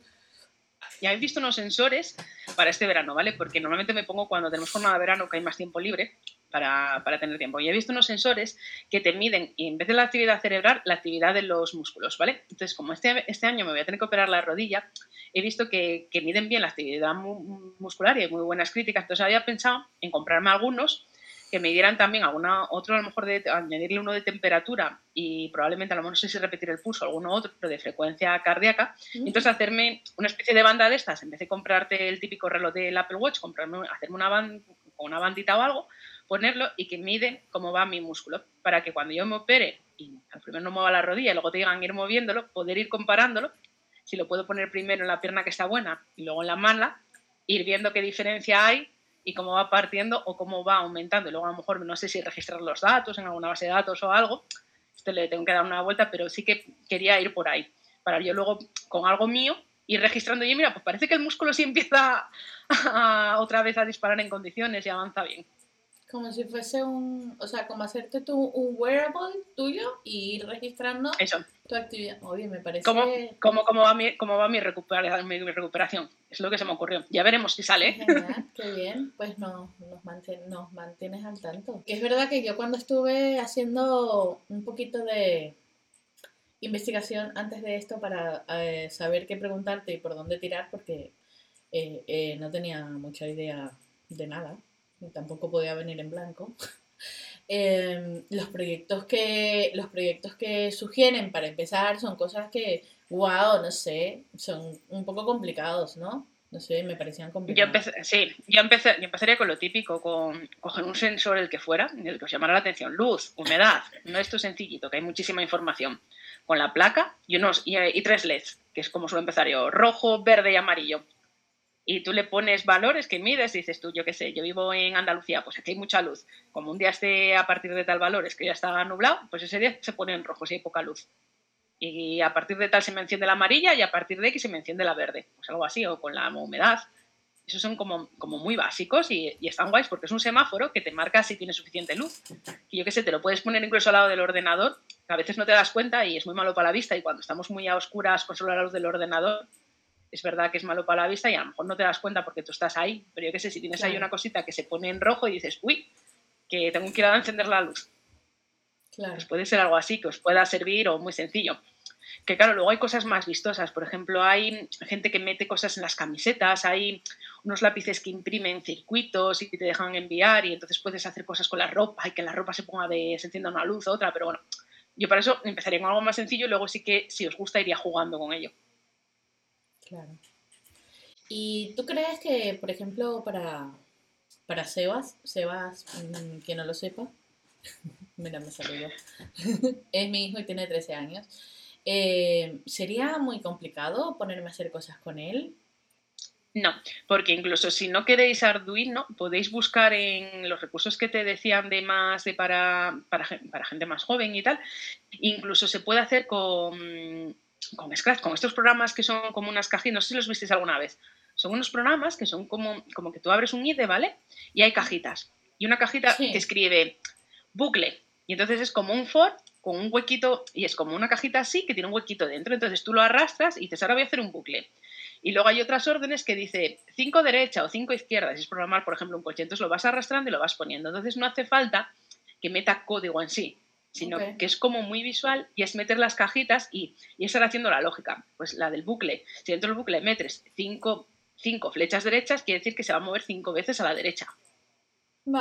Speaker 2: Ya he visto unos sensores para este verano, ¿vale? Porque normalmente me pongo cuando tenemos jornada de verano que hay más tiempo libre para, para, tener tiempo. Y he visto unos sensores que te miden, y en vez de la actividad cerebral, la actividad de los músculos, ¿vale? Entonces, como este, este año me voy a tener que operar la rodilla, he visto que, que miden bien la actividad muscular y hay muy buenas críticas. Entonces, había pensado en comprarme algunos que me dieran también alguna otro, a lo mejor de añadirle uno de temperatura y probablemente a lo mejor no sé si repetir el pulso, alguno otro, pero de frecuencia cardíaca. Entonces hacerme una especie de banda de estas, en vez de comprarte el típico reloj del Apple Watch, comprarme, hacerme una, band, una bandita o algo, ponerlo y que mide cómo va mi músculo, para que cuando yo me opere y al primero no mueva la rodilla y luego te digan ir moviéndolo, poder ir comparándolo, si lo puedo poner primero en la pierna que está buena y luego en la mala, ir viendo qué diferencia hay y cómo va partiendo o cómo va aumentando. Y luego a lo mejor no sé si registrar los datos en alguna base de datos o algo. Esto le tengo que dar una vuelta, pero sí que quería ir por ahí. Para yo luego con algo mío ir registrando y mira, pues parece que el músculo sí empieza [laughs] otra vez a disparar en condiciones y avanza bien.
Speaker 1: Como si fuese un, o sea, como hacerte tú un wearable tuyo y ir registrando tu actividad. Oye, me parece...
Speaker 2: ¿Cómo, cómo, cómo va, mi, cómo va mi, recuperación, mi, recuperación? Es lo que se me ocurrió. Ya veremos si sale.
Speaker 1: Qué bien. Pues no, nos, nos mantienes al tanto. Que es verdad que yo cuando estuve haciendo un poquito de investigación antes de esto para eh, saber qué preguntarte y por dónde tirar, porque eh, eh, no tenía mucha idea de nada tampoco podía venir en blanco. [laughs] Em, los, proyectos que, los proyectos que sugieren para empezar son cosas que, wow, no sé, son un poco complicados, ¿no? No sé, me parecían complicados.
Speaker 2: Yo sí, yo, empecé, yo empezaría con lo típico, con coger un sensor, el que fuera, el que os llamara la atención, luz, humedad, no esto sencillito, que hay muchísima información, con la placa y, unos, y, y tres LEDs, que es como suelo empezar yo, rojo, verde y amarillo y tú le pones valores que mides y dices tú, yo qué sé, yo vivo en Andalucía, pues aquí hay mucha luz. Como un día esté a partir de tal valores que ya está nublado, pues ese día se pone en rojo si hay poca luz. Y a partir de tal se me enciende la amarilla y a partir de X se me enciende la verde. Pues algo así, o con la humedad. Esos son como, como muy básicos y, y, están guays porque es un semáforo que te marca si tiene suficiente luz. Y yo qué sé, te lo puedes poner incluso al lado del ordenador, que a veces no te das cuenta y es muy malo para la vista y cuando estamos muy a oscuras con solo la luz del ordenador, es verdad que es malo para la vista y a lo mejor no te das cuenta porque tú estás ahí, pero yo qué sé, si tienes ahí una cosita que se pone en rojo y dices, uy, que tengo que ir a encender la luz. Claro. Pues puede ser algo así que os pueda servir o muy sencillo. Que claro, luego hay cosas más vistosas. Por ejemplo, hay gente que mete cosas en las camisetas, hay unos lápices que imprimen circuitos y que te dejan enviar y entonces puedes hacer cosas con la ropa y que la ropa se ponga de, se encienda una luz o otra, pero bueno, yo para eso empezaría con algo más sencillo y luego sí que si os gusta iría jugando con ello.
Speaker 1: Claro. ¿Y tú crees que, por ejemplo, para, para Sebas, Sebas, mm, que no lo sepa, [laughs] mira, me saludó, [laughs] es mi hijo y tiene 13 años, eh, ¿sería muy complicado ponerme a hacer cosas con él?
Speaker 2: No, porque incluso si no queréis Arduino, podéis buscar en los recursos que te decían de más de para, para, gente más joven y tal. Incluso se puede hacer con, con Scratch, con estos programas que son como unas cajitas, no sé si los visteis alguna vez. Son unos programas que son como, como que tú abres un IDE, ¿vale? Y hay cajitas. Y una cajita que escribe bucle. Y entonces es como un for con un huequito, y es como una cajita así que tiene un huequito dentro. Entonces tú lo arrastras y dices, ahora voy a hacer un bucle. Y luego hay otras órdenes que dice 5 derecha o 5 izquierda. Si es programar, por ejemplo, un coche, entonces lo vas arrastrando y lo vas poniendo. Entonces no hace falta que meta código en sí, sino que es como muy visual y es meter las cajitas y, y, estar haciendo la lógica. Pues la del bucle. Si dentro del bucle metes 5 flechas derechas, quiere decir que se va a mover 5 veces a la derecha.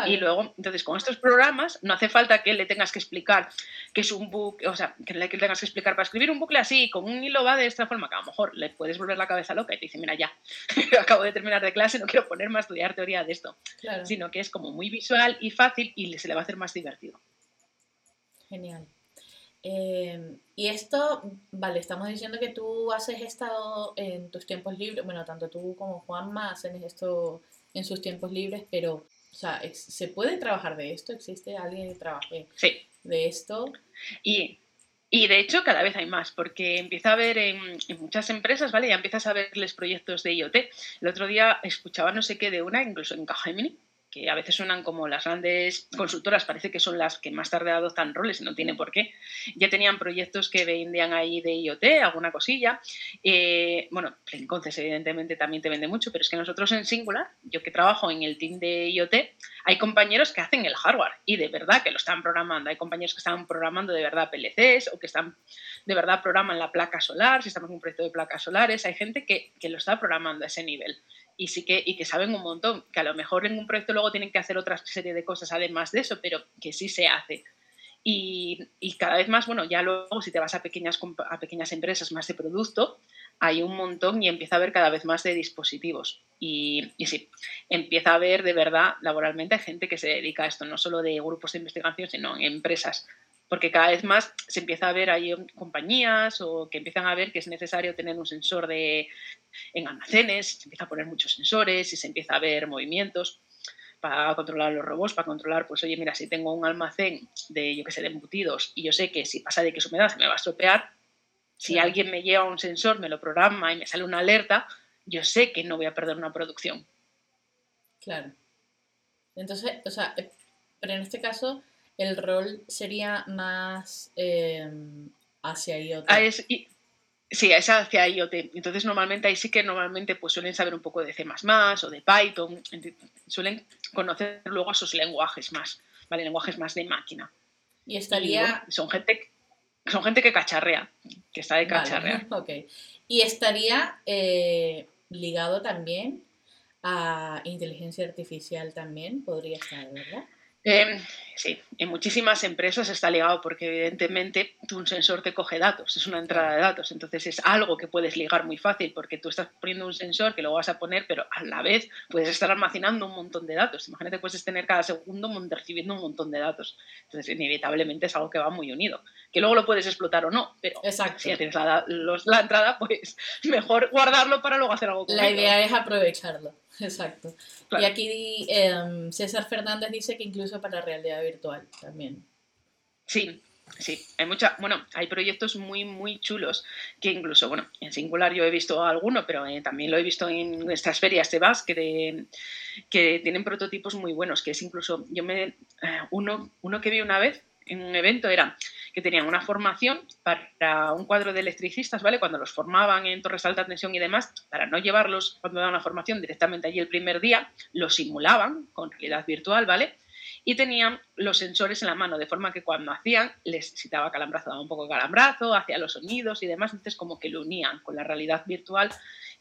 Speaker 2: Y luego, entonces, con estos programas no hace falta que le tengas que explicar que es un bucle, o sea, que le tengas que explicar para escribir un bucle así, con un hilo va de esta forma, que a lo mejor le puedes volver la cabeza loca y te dice, mira, ya, [laughs] acabo de terminar de clase, no quiero ponerme a estudiar teoría de esto. Sino que es como muy visual y fácil y se le va a hacer más divertido.
Speaker 1: Genial. Em, y esto, vale, estamos diciendo que tú haces estado en tus tiempos libres, bueno, tanto tú como Juanma hacen esto en sus tiempos libres, pero o sea, ¿se puede trabajar de esto? ¿Existe alguien que trabaje de esto?
Speaker 2: Y, y, de hecho cada vez hay más, porque empieza a haber en, muchas empresas, ¿vale? Ya empiezas a verles proyectos de IoT. El otro día escuchaba no sé qué de una, incluso en Capgemini, que a veces suenan como las grandes consultoras, parece que son las que más tarde adoptan roles y no tiene por qué. Ya tenían proyectos que vendían ahí de IoT, alguna cosilla. Eh, bueno, Plenconces evidentemente también te vende mucho, pero es que nosotros en Singular, yo que trabajo en el team de IoT, hay compañeros que hacen el hardware y de verdad que lo están programando. Hay compañeros que están programando de verdad PLCs o que están de verdad programan la placa solar, si estamos en un proyecto de placas solares, hay gente que, que lo está programando a ese nivel y sí que, y que saben un montón, que a lo mejor en un proyecto luego tienen que hacer otra serie de cosas además de eso, pero que sí se hace. Y, y, cada vez más, bueno, ya luego si te vas a pequeñas, a pequeñas empresas más de producto, hay un montón y empieza a haber cada vez más de dispositivos. Y, y sí, empieza a haber de verdad laboralmente gente que se dedica a esto, no solo de grupos de investigación, sino en empresas porque cada vez más se empieza a ver ahí compañías o que empiezan a ver que es necesario tener un sensor de, en almacenes, se empieza a poner muchos sensores y se empieza a ver movimientos para controlar los robots, para controlar, pues oye, mira, si tengo un almacén de, yo que sé, de embutidos y yo sé que si pasa de que su humedad se me va a estropear, si alguien me lleva un sensor, me lo programa y me sale una alerta, yo sé que no voy a perder una producción.
Speaker 1: Claro. Entonces, o sea, eh, pero en este caso, el rol sería más eh, hacia IoT.
Speaker 2: Ah, sí, es hacia IoT. Entonces, normalmente ahí sí que normalmente pues, suelen saber un poco de C o de Python. Suelen conocer luego esos lenguajes más, ¿vale? Lenguajes más de máquina.
Speaker 1: Y estaría.
Speaker 2: son gente. Son gente que cacharrea, que está de cacharrea. [laughs]
Speaker 1: ok. Y estaría eh, ligado también a inteligencia artificial también, podría estar, ¿verdad?
Speaker 2: Em, sí, en muchísimas empresas está ligado porque evidentemente un sensor te coge datos, es una entrada de datos, entonces es algo que puedes ligar muy fácil porque tú estás poniendo un sensor que lo vas a poner, pero a la vez puedes estar almacenando un montón de datos. Imagínate, puedes tener cada segundo recibiendo un montón de datos. Entonces, inevitablemente es algo que va muy unido. Que luego lo puedes explotar o no, pero si ya tienes la, la entrada, pues [laughs] mejor guardarlo para luego hacer algo
Speaker 1: con La idea es aprovecharlo. [laughs] Exacto. Y aquí em, César Fernández dice que incluso para realidad virtual también.
Speaker 2: Sí, sí. Hay mucha, bueno, hay proyectos muy, muy chulos que incluso, bueno, en singular yo he visto alguno, pero eh, también lo he visto en nuestras ferias de que, que tienen prototipos muy buenos, que es incluso, yo me, eh, uno, uno que vi una vez en un evento era que tenían una formación para un cuadro de electricistas, ¿vale? Cuando los formaban en torres de alta tensión y demás, para no llevarlos cuando daban la formación directamente allí el primer día, los simulaban con realidad virtual, ¿vale? Y tenían los sensores en la mano, de forma que cuando hacían, les citaba calambrazo, daba un poco de calambrazo, hacía los sonidos y demás, entonces como que lo unían con la realidad virtual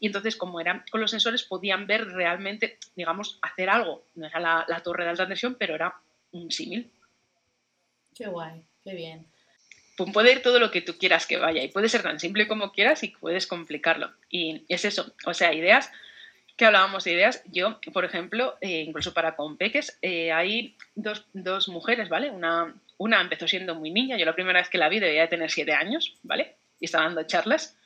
Speaker 2: y entonces como eran con los sensores podían ver realmente, digamos, hacer algo. No era la, la torre de alta tensión, pero era un símil.
Speaker 1: Qué guay, qué bien
Speaker 2: puede ir todo lo que tú quieras que vaya y puede ser tan simple como quieras y puedes complicarlo. Y es eso, o sea, ideas, que hablábamos de ideas, yo, por ejemplo, eh, incluso para Compeques, eh, hay dos, dos, mujeres, ¿vale? Una, una empezó siendo muy niña, yo la primera vez que la vi debía tener siete años, ¿vale? Y estaba dando charlas,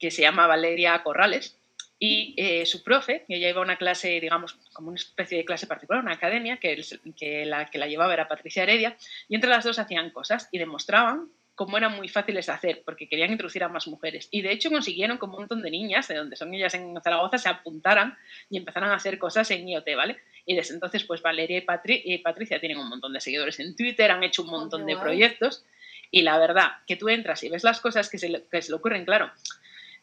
Speaker 2: que se llama Valeria Corrales. Y eh, su profe, ella iba a una clase, digamos, como una especie de clase particular, una academia, que, que, la que la llevaba era Patricia Heredia, y entre las dos hacían cosas y demostraban cómo eran muy fáciles de hacer, porque querían introducir a más mujeres. Y de hecho consiguieron que un montón de niñas, de donde son ellas en Zaragoza, se apuntaran y empezaran a hacer cosas en IoT, ¿vale? Y desde entonces, pues Valeria y, Patricia tienen un montón de seguidores en Twitter, han hecho un oh, montón de proyectos. Y la verdad, que tú entras y ves las cosas que se, que se le ocurren, claro,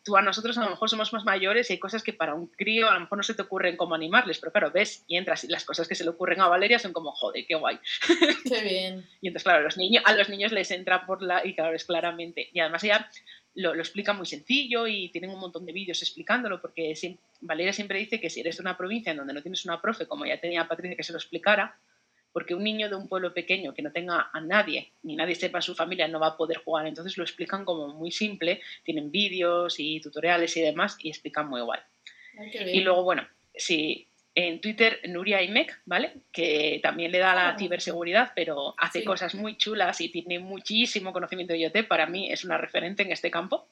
Speaker 2: tú a nosotros a lo mejor somos más mayores y hay cosas que para un crío a lo mejor no se te ocurren como animarles, pero claro, ves y entras y las cosas que se le ocurren a Valeria son como, joder, qué guay. [laughs]
Speaker 1: Qué bien.
Speaker 2: y entonces, claro, los niños, a los niños les entra por la... Y claro, es claramente... Y además ella lo, lo explica muy sencillo y tienen un montón de vídeos explicándolo porque Valeria siempre dice que si eres de una provincia en donde no tienes una profe, como ya tenía Patricia que se lo explicara, porque un niño de un pueblo pequeño que no tenga a nadie, ni nadie sepa su familia, no va a poder jugar. Entonces lo explican como muy simple, tienen vídeos y tutoriales y demás, y explican muy guay. y luego, bueno, si en Twitter Nuria Imec, ¿vale? Que también le da la ah. ciberseguridad, pero hace cosas muy chulas y tiene muchísimo conocimiento de IoT. Para mí es una referente en este campo.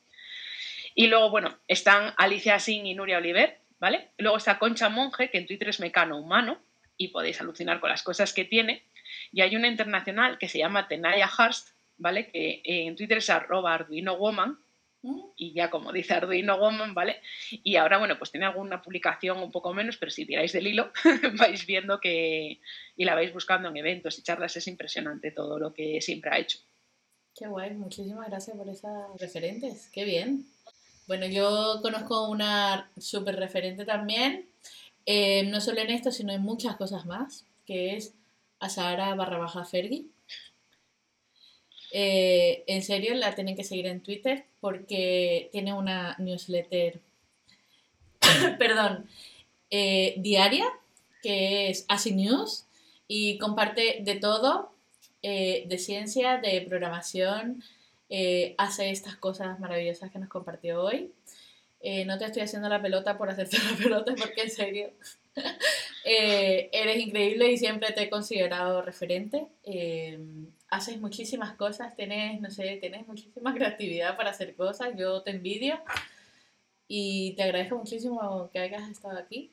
Speaker 2: Y luego, bueno, están Alicia Singh y Nuria Oliver, ¿vale? Luego está Concha Monge, que en Twitter es mecano humano, y podéis alucinar con las cosas que tiene. Y hay una internacional que se llama Tenaya Hurst, ¿vale? Que en Twitter es arroba Arduino Woman, mm. y ya como dice Arduino Woman, ¿vale? Y ahora, bueno, pues tiene alguna publicación un poco menos, pero si tiráis del hilo, [laughs] vais viendo que, y la vais buscando en eventos y charlas, es impresionante todo lo que siempre ha hecho.
Speaker 1: Qué guay, muchísimas gracias por esas referentes, qué bien. Bueno, yo conozco una súper referente también, eh, no solo en esto, sino en muchas cosas más, que es Asahara barra baja Fergi. Eh, en serio, la tienen que seguir en Twitter porque tiene una newsletter, [coughs] perdón, eh, diaria, que es Asi News, y comparte de todo, de ciencia, de programación, hace estas cosas maravillosas que nos compartió hoy. Eh, no te estoy haciendo la pelota por hacerte [laughs] la pelota, porque en serio, [laughs] eh, eres increíble y siempre te he considerado referente. Eh, haces muchísimas cosas, tienes, no sé, tienes muchísima [laughs] creatividad para hacer cosas, yo te envidio y te agradezco muchísimo que hayas estado aquí.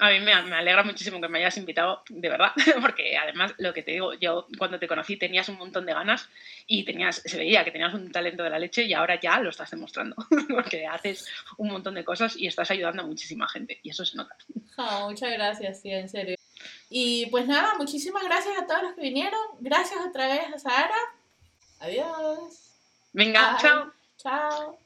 Speaker 2: A mí me, alegra muchísimo que me hayas invitado, de verdad, [laughs] porque además lo que te digo, yo cuando te conocí tenías un montón de ganas y tenías, se veía que tenías un talento de la leche y ahora ya lo estás demostrando, [laughs] porque haces un montón de cosas y estás ayudando a muchísima gente y eso se nota.
Speaker 1: muchas gracias, sí, en serio. Y pues nada, muchísimas gracias a todos los que vinieron. Gracias otra vez a Sara. Adiós.
Speaker 2: Venga, chao.
Speaker 1: Chao.